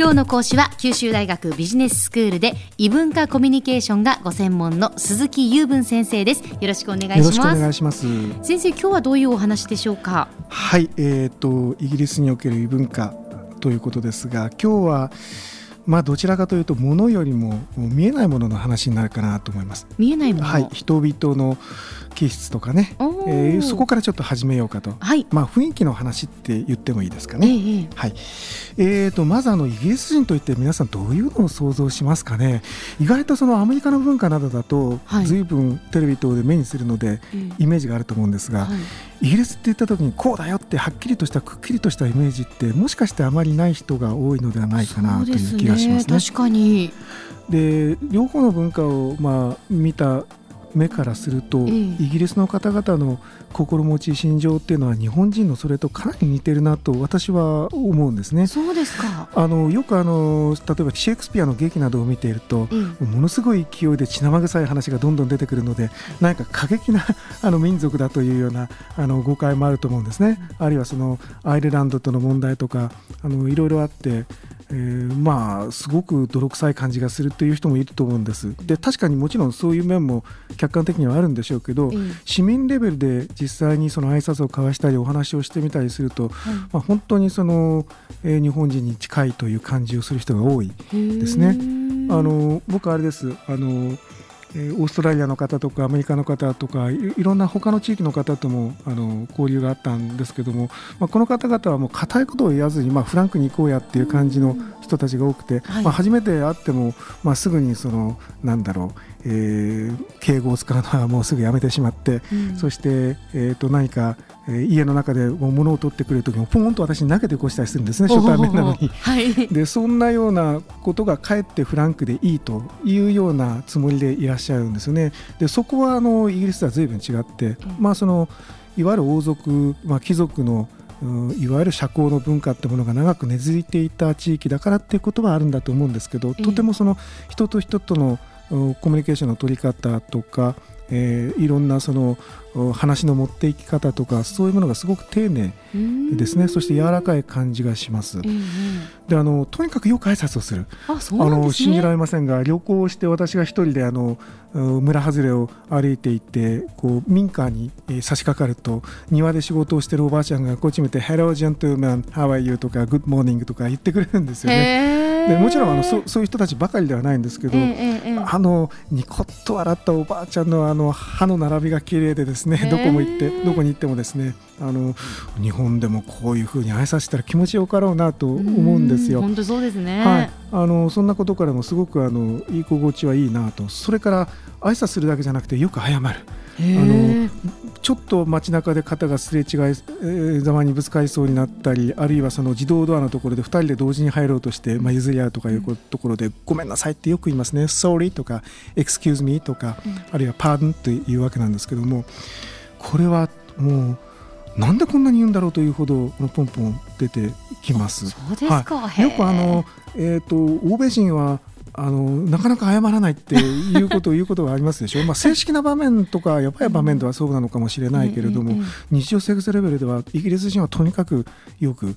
今日の講師は九州大学ビジネススクールで異文化コミュニケーションがご専門の鈴木雄文先生です。よろしくお願いします。よろしくお願いします。先生今日はどういうお話でしょうか？はいえーと、イギリスにおける異文化ということですが今日はまあ、どちらかというと物よりも見えないものの話になるかなと思います。見えないもの、はい、人々の気質とかね、えー、そこからちょっと始めようかと、はい、まあ、雰囲気の話って言ってもいいですかね。えー、はい。えーと、まずあのイギリス人といって皆さんどういうのを想像しますかね。意外とそのアメリカの文化などだと、はい、随分テレビ等で目にするので、イメージがあると思うんですが、はい、イギリスって言った時にこうだよってはっきりとしたくっきりとしたイメージってもしかしてあまりない人が多いのではないかなという気がしますね。確かにで両方の文化をまあ見た目からすると、イギリスの方々の心持ち心情っていうのは日本人のそれとかなり似てるなと私は思うんですね。そうですかあのよくあの例えばシェイクスピアの劇などを見ていると、ものすごい勢いで血生臭い話がどんどん出てくるので何か過激なあの民族だというようなあの誤解もあると思うんですね。あるいはそのアイルランドとの問題とかあのいろいろあってえー、まあすごく泥臭い感じがするという人もいると思うんです。で確かにもちろんそういう面も客観的にはあるんでしょうけど、うん、市民レベルで実際にその挨拶を交わしたりお話をしてみたりすると、まあ、本当にその、えー、日本人に近いという感じをする人が多いですね。あの僕あれです。あのえオーストラリアの方とかアメリカの方とかいろんな他の地域の方ともあの交流があったんですけども、まあ、この方々はもう固いことを言わずに、まあ、フランクに行こうやっていう感じの人たちが多くて、はい、まあ、初めて会っても、まあ、すぐにそのなんだろう、えー、敬語を使うのはもうすぐやめてしまって、うん、そして、えー、と何か、えー、家の中で物を取ってくれる時もポンと私に投げてこしたりするんですね初対面なのに。はい、でそんなようなことがかえってフランクでいいというようなつもりでいらっしゃるんですよね。でそこはあのイギリスとは随分違って、うん、まあ、そのいわゆる王族、まあ、貴族のいわゆる社交の文化ってものが長く根付いていた地域だからっていうことはあるんだと思うんですけど、とてもその人と人とのコミュニケーションの取り方とか、えー、いろんなその話の持っていき方とかそういうものがすごく丁寧ですね。そして柔らかい感じがします、であのとにかくよく挨拶をする。あ、ね、の信じられませんが旅行して私が一人であの村外れを歩いていってこう民家に差し掛かると庭で仕事をしてるおばあちゃんがこっち見て「Hello gentleman how are you?」とか「Good morning」とか言ってくれるんですよね。でもちろんあのそそういう人たちばかりではないんですけど、えー、あのニコッと笑ったおばあちゃんのあの歯の並びが綺麗でですね、どこも行ってどこに行ってもですねあの日本でもこういうふうに挨拶したら気持ちよかろうなと思うんですよ。本当そうですね、はい、あのそんなことからもすごくあの居心地はいいなと。それから挨拶するだけじゃなくてよく謝る。あのちょっと街中で肩がすれ違いざまにぶつかりそうになったりあるいはその自動ドアのところで2人で同時に入ろうとして、まあ、譲り合うとかいうところで、うん、ごめんなさいってよく言いますね。Sorry とか Excuse me とか、うん、あるいは Pardon というわけなんですけどもこれはもうなんでこんなに言うんだろうというほどポンポン出てきます。そうですか、はい、よくあの、えーと、欧米人はあのなかなか謝らないっていうことを言うことがありますでしょ？う、まあ、正式な場面とかやばい場面ではそうなのかもしれないけれども、日常生活レベルではイギリス人はとにかくよく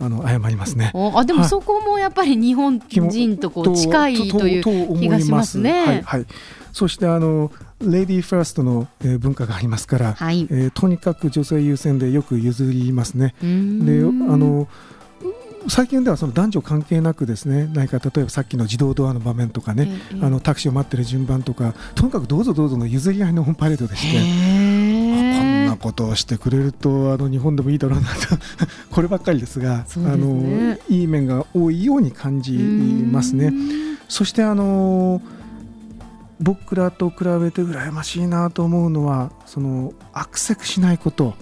あの謝りますね。あでもそこもやっぱり日本人とこう近いという気がしますね。はい、はい、そしてあのレディーファーストの、えー、文化がありますから、はい、えー、とにかく女性優先でよく譲りますね。であの最近ではその男女関係なくですね何か例えばさっきの自動ドアの場面とかね、えー、あのタクシーを待ってる順番とかとにかくどうぞどうぞの譲り合いのオンパレードでして。こんなことをしてくれるとあの日本でもいいだろうなと こればっかりですが、ね、あのいい面が多いように感じますね。そしてあの僕らと比べて羨ましいなと思うのはそのアクセクしないこと。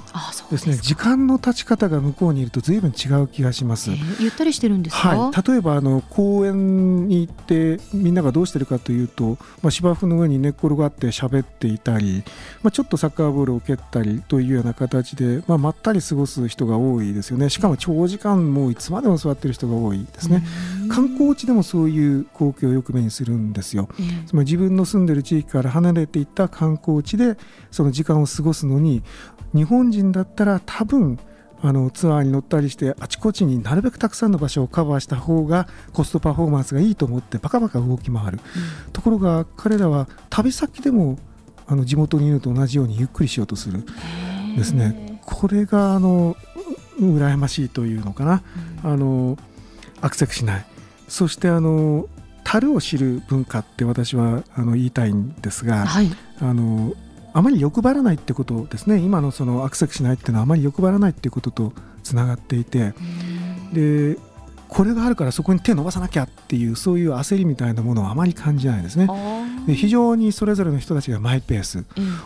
ですね。時間の経ち方が向こうにいるとずいぶん違う気がします、えー、ゆったりしてるんですはい、例えばあの公園に行ってみんながどうしてるかというと、まあ、芝生の上に寝っ転がって喋っていたり、まあ、ちょっとサッカーボールを蹴ったりというような形で、まあ、まったり過ごす人が多いですよね。しかも長時間もういつまでも座ってる人が多いですね。観光地でもそういう光景をよく目にするんですよ、つまり自分の住んでる地域から離れていった観光地でその時間を過ごすのに日本人だったら多分あのツアーに乗ったりしてあちこちになるべくたくさんの場所をカバーした方がコストパフォーマンスがいいと思ってバカバカ動き回る、うん、ところが彼らは旅先でもあの地元にいると同じようにゆっくりしようとするですね。これがあの羨ましいというのかな、うん、あのアクセスしない。そしてあの樽を知る文化って私はあの言いたいんですが、はい、あのあまり欲張らないってことですね。今のそのアクセスしないっていうのはあまり欲張らないっていうこととつながっていてでこれがあるからそこに手を伸ばさなきゃっていうそういう焦りみたいなものはあまり感じないですね。で非常にそれぞれの人たちがマイペース、うん、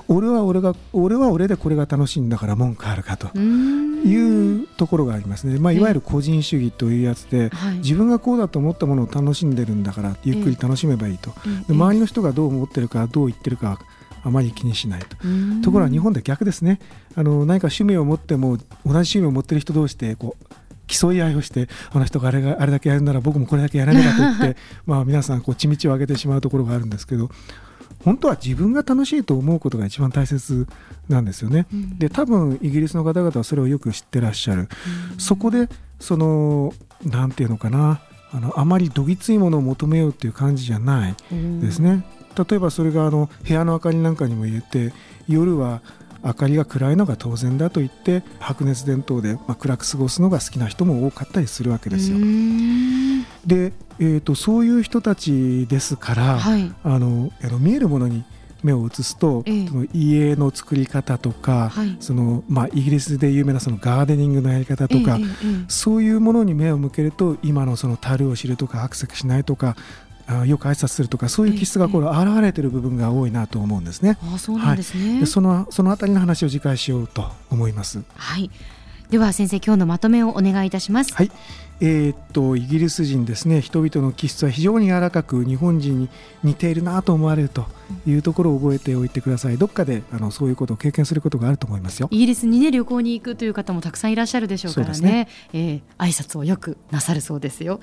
俺は俺が俺は俺でこれが楽しいんだから文句あるかというところがありますね、まあ、いわゆる個人主義というやつで、自分がこうだと思ったものを楽しんでるんだからゆっくり楽しめばいいと、で周りの人がどう思ってるかどう言ってるかあまり気にしないと。ところが日本で逆ですね。あの何か趣味を持っても同じ趣味を持ってる人同士でこう競い合いをしてあの人があれがあれだけやるなら僕もこれだけやらなきゃと言って まあ皆さんこう血道を上げてしまうところがあるんですけど本当は自分が楽しいと思うことが一番大切なんですよね。うん、で多分イギリスの方々はそれをよく知ってらっしゃる。うん、そこでそのなんていうのかなあのあまりどぎついものを求めようっていう感じじゃないですね。例えばそれがあの部屋の明かりなんかにも言えて夜は明かりが暗いのが当然だと言って白熱電灯で、まあ、暗く過ごすのが好きな人も多かったりするわけですよ。で、えーと、そういう人たちですから、はい、あのあの見えるものに目を移すと、ええ、その家の作り方とか、はい、そのまあ、イギリスで有名なそのガーデニングのやり方とか、え、そういうものに目を向けると今のその樽を知るとかアクセスしないとかあよく挨拶するとかそういう気質がこれ現れている部分が多いなと思うんですね。あそうなんですね、はい、そのそのあたりの話を次回しようと思います。はいでは先生今日のまとめをお願いいたします。はい。えー、っとイギリス人ですね。人々の気質は非常に柔らかく日本人に似ているなと思われるというところを覚えておいてください。どっかであのそういうことを経験することがあると思いますよ。イギリスにね旅行に行くという方もたくさんいらっしゃるでしょうからね。ね、えー、挨拶をよくなさるそうですよ。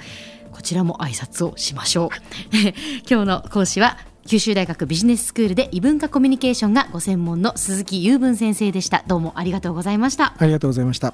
こちらも挨拶をしましょう。今日の講師は九州大学ビジネススクールで異文化コミュニケーションがご専門の鈴木雄文先生でした。どうもありがとうございました。ありがとうございました